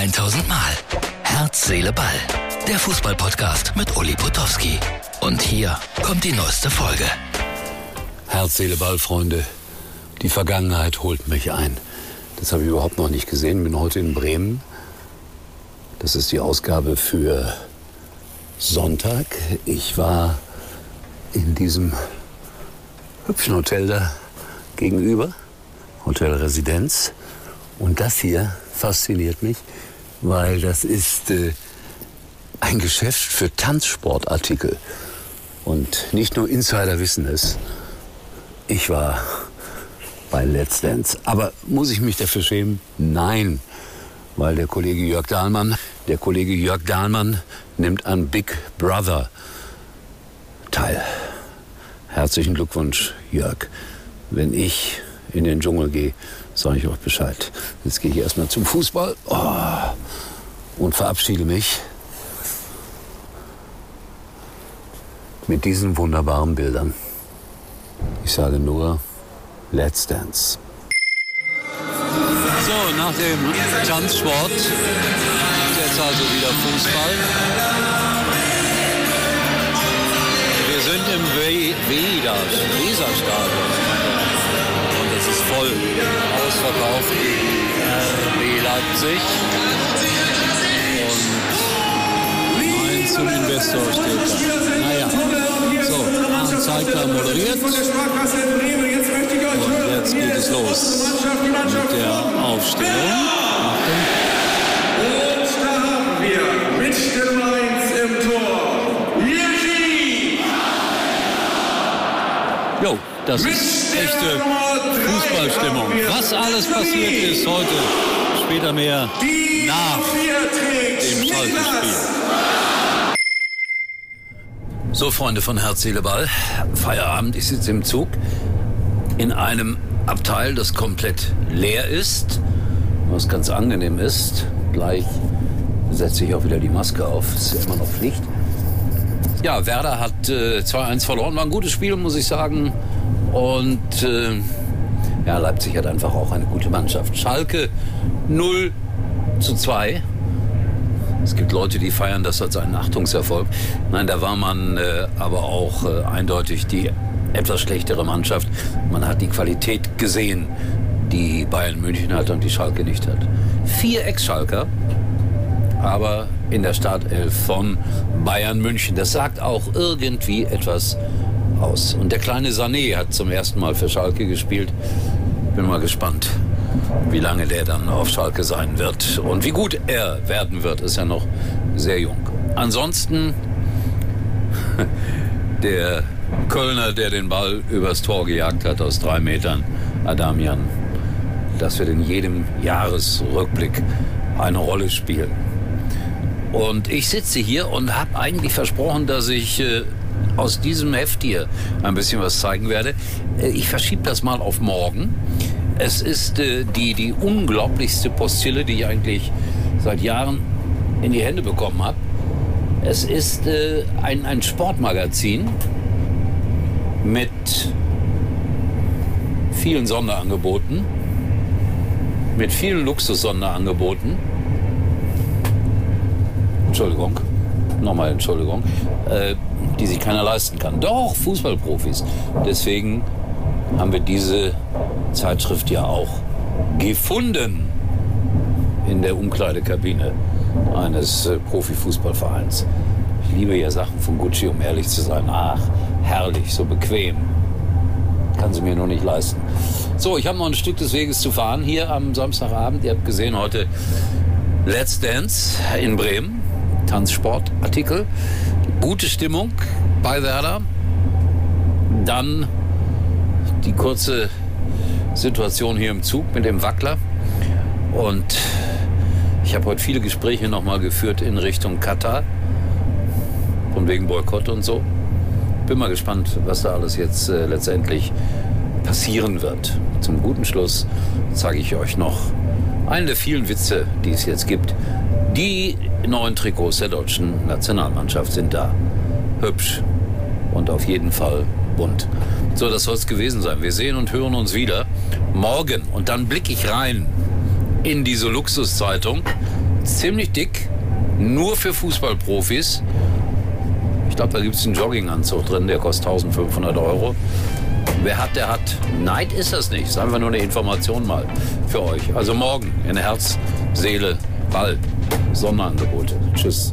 1000 Mal. Herz, Seele, Ball. Der Fußballpodcast mit Uli Potowski. Und hier kommt die neueste Folge. Herz, Seele, Ball, Freunde. Die Vergangenheit holt mich ein. Das habe ich überhaupt noch nicht gesehen. Bin heute in Bremen. Das ist die Ausgabe für Sonntag. Ich war in diesem hübschen Hotel da gegenüber, Hotel Residenz. Und das hier fasziniert mich, weil das ist äh, ein Geschäft für Tanzsportartikel. Und nicht nur Insider wissen es. Ich war bei Let's Dance. Aber muss ich mich dafür schämen? Nein. Weil der Kollege Jörg Dahlmann, der Kollege Jörg Dahlmann nimmt an Big Brother teil. Herzlichen Glückwunsch, Jörg. Wenn ich in den Dschungel gehe, sage ich euch Bescheid. Jetzt gehe ich erstmal zum Fußball oh, und verabschiede mich mit diesen wunderbaren Bildern. Ich sage nur, let's dance. So, nach dem Tanzsport jetzt also wieder Fußball. Wir sind im Weserstadion und es ist voll ausverkauft RB Leipzig. Zum Investor steht da. Naja, so, Zeigler moderiert. Und jetzt geht es los mit der Aufstellung. Und da haben wir mit der Mainz im Tor. Jo, das ist echte Fußballstimmung. Was alles passiert ist heute, später mehr nach dem Schalke-Spiel. So, Freunde von Herz, Seele, Ball. Feierabend, ich sitze im Zug in einem Abteil, das komplett leer ist, was ganz angenehm ist. Gleich setze ich auch wieder die Maske auf, ist ja immer noch Pflicht. Ja, Werder hat äh, 2-1 verloren, war ein gutes Spiel, muss ich sagen. Und äh, ja, Leipzig hat einfach auch eine gute Mannschaft. Schalke 0 zu 2. Es gibt Leute, die feiern das als einen Achtungserfolg. Nein, da war man äh, aber auch äh, eindeutig die etwas schlechtere Mannschaft. Man hat die Qualität gesehen, die Bayern München hat und die Schalke nicht hat. Vier Ex-Schalker, aber in der Startelf von Bayern München. Das sagt auch irgendwie etwas aus. Und der kleine Sané hat zum ersten Mal für Schalke gespielt. Bin mal gespannt, wie lange der dann auf Schalke sein wird. Und wie gut er werden wird, ist ja noch sehr jung. Ansonsten der Kölner, der den Ball übers Tor gejagt hat aus drei Metern, Adamian. Das wird in jedem Jahresrückblick eine Rolle spielen. Und ich sitze hier und habe eigentlich versprochen, dass ich äh, aus diesem Heft hier ein bisschen was zeigen werde. Äh, ich verschiebe das mal auf morgen. Es ist äh, die, die unglaublichste Postille, die ich eigentlich seit Jahren in die Hände bekommen habe. Es ist äh, ein, ein Sportmagazin mit vielen Sonderangeboten, mit vielen Luxus-Sonderangeboten. Entschuldigung, nochmal Entschuldigung, äh, die sich keiner leisten kann. Doch, Fußballprofis. Deswegen haben wir diese Zeitschrift ja auch gefunden in der Umkleidekabine eines äh, Profifußballvereins. Ich liebe ja Sachen von Gucci, um ehrlich zu sein. Ach, herrlich, so bequem. Kann sie mir nur nicht leisten. So, ich habe noch ein Stück des Weges zu fahren hier am Samstagabend. Ihr habt gesehen heute Let's Dance in Bremen. Tanzsportartikel. Gute Stimmung bei Werder. Dann die kurze Situation hier im Zug mit dem Wackler. Und ich habe heute viele Gespräche nochmal geführt in Richtung Katar. Von wegen Boykott und so. Bin mal gespannt, was da alles jetzt äh, letztendlich passieren wird. Zum guten Schluss zeige ich euch noch einen der vielen Witze, die es jetzt gibt. Die neuen Trikots der deutschen Nationalmannschaft sind da. Hübsch und auf jeden Fall bunt. So, das soll es gewesen sein. Wir sehen und hören uns wieder morgen. Und dann blicke ich rein in diese Luxuszeitung. ziemlich dick, nur für Fußballprofis. Ich glaube, da gibt es einen Jogginganzug drin, der kostet 1500 Euro. Wer hat, der hat. Neid ist das nicht. Sagen wir nur eine Information mal für euch. Also morgen in Herz, Seele, Ball. Sonderangebot. Tschüss.